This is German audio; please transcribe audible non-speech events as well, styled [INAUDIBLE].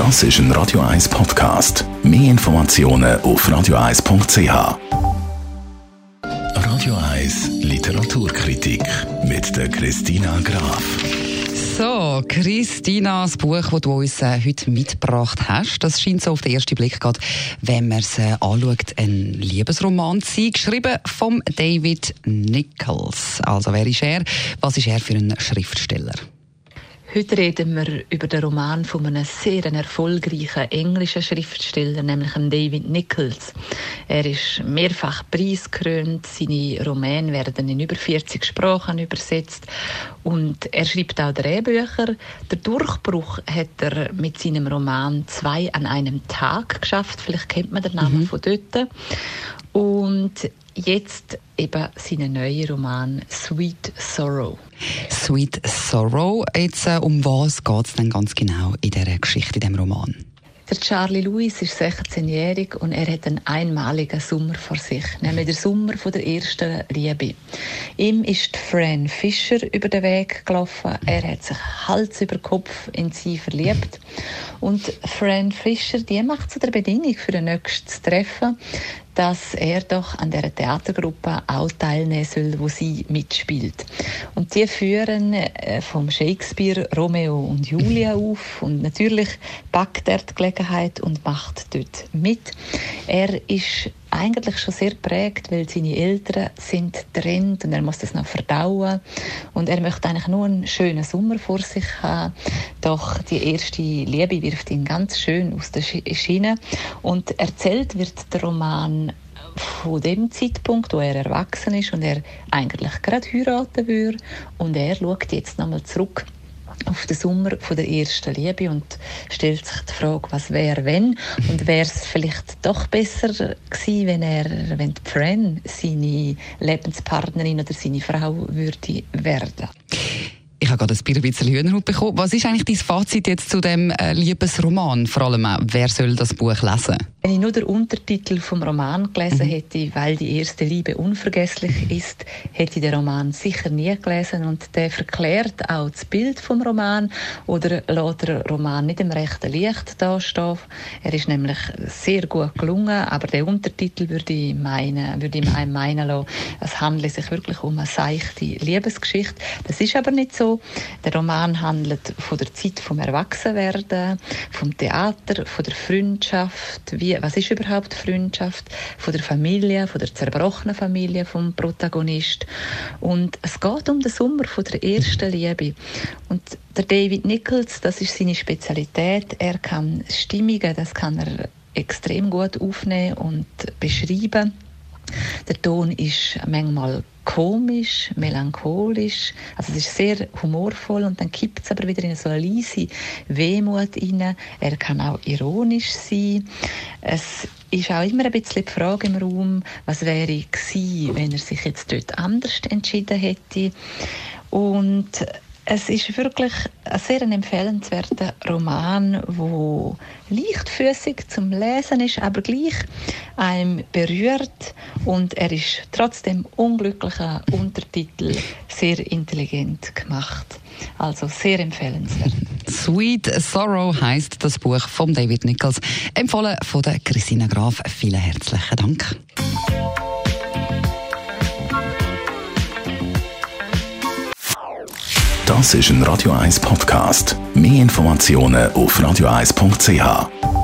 Das ist ein Radio 1 Podcast. Mehr Informationen auf radio1.ch. Radio 1 Literaturkritik mit der Christina Graf. So, Christina, das Buch, das du uns äh, heute mitgebracht hast, das scheint so auf den ersten Blick gerade, wenn man es äh, anschaut, ein Liebesroman zu sein, geschrieben von David Nichols. Also, wer ist er? Was ist er für ein Schriftsteller? Heute reden wir über den Roman von einem sehr erfolgreichen englischen Schriftsteller, nämlich David Nichols. Er ist mehrfach preisgekrönt, seine Romane werden in über 40 Sprachen übersetzt und er schreibt auch Drehbücher. Der Durchbruch hat er mit seinem Roman «Zwei an einem Tag» geschafft. Vielleicht kennt man den Namen mhm. von dort. Und jetzt eben seinen neuen Roman «Sweet Sorrow». Sweet Sorrow. Jetzt, äh, um was geht es denn ganz genau in dieser Geschichte, in diesem Roman? Der Charlie Lewis ist 16-jährig und er hat einen einmaligen Sommer vor sich, nämlich der Sommer von der ersten Liebe. Ihm ist Fran Fischer über den Weg gelaufen. Er hat sich Hals über Kopf in sie verliebt. Und Fran Fischer, die macht zu der Bedingung für den nächsten Treffen, dass er doch an der Theatergruppe auch teilnehmen soll, wo sie mitspielt. Und die führen äh, vom Shakespeare Romeo und Julia [LAUGHS] auf und natürlich packt er die Gelegenheit und macht dort mit. Er ist eigentlich schon sehr prägt, weil seine Eltern sind trennt und er muss das noch verdauen. Und er möchte eigentlich nur einen schönen Sommer vor sich haben. Doch die erste Liebe wirft ihn ganz schön aus der Schiene. Und erzählt wird der Roman von dem Zeitpunkt, wo er erwachsen ist und er eigentlich gerade heiraten würde. Und er schaut jetzt nochmal zurück auf den Sommer von der ersten Liebe und stellt sich die Frage, was wäre wenn und wäre es vielleicht doch besser gewesen, wenn er, wenn Fran seine Lebenspartnerin oder seine Frau würde werden. Ich habe gerade ein bisschen Hühnerhaut bekommen. Was ist eigentlich dein Fazit jetzt zu dem äh, Liebesroman? Vor allem, wer soll das Buch lesen? Wenn ich nur den Untertitel vom Roman gelesen mhm. hätte, weil die erste Liebe unvergesslich ist, hätte ich den Roman sicher nie gelesen und der verklärt auch das Bild vom Roman oder lässt den Roman nicht im rechten Licht dastehen. Er ist nämlich sehr gut gelungen, aber der Untertitel würde ich meinen, würde ich meinen lassen, es handelt sich wirklich um eine seichte Liebesgeschichte. Das ist aber nicht so. Der Roman handelt von der Zeit vom Erwachsenwerden, vom Theater, von der Freundschaft. Was ist überhaupt Freundschaft? Von der Familie, von der zerbrochenen Familie vom Protagonist. Und es geht um den Sommer von der ersten Liebe. Und der David Nichols, das ist seine Spezialität. Er kann Stimmungen, das kann er extrem gut aufnehmen und beschreiben. Der Ton ist manchmal komisch, melancholisch. Also es ist sehr humorvoll und dann kippt es aber wieder in so eine leise Wehmut rein. Er kann auch ironisch sein. Es ist auch immer ein bisschen die Frage im Raum, was wäre gewesen, wenn er sich jetzt dort anders entschieden hätte. Und es ist wirklich ein sehr empfehlenswerter Roman, wo leichtfüßig zum Lesen ist, aber gleich einem berührt und er ist trotzdem unglücklicher Untertitel sehr intelligent gemacht. Also sehr empfehlenswert. Sweet Sorrow heißt das Buch von David Nichols, empfohlen von der Christina Graf. Vielen herzlichen Dank. Das ist ein Radio 1 Podcast. Mehr Informationen auf radio1.ch.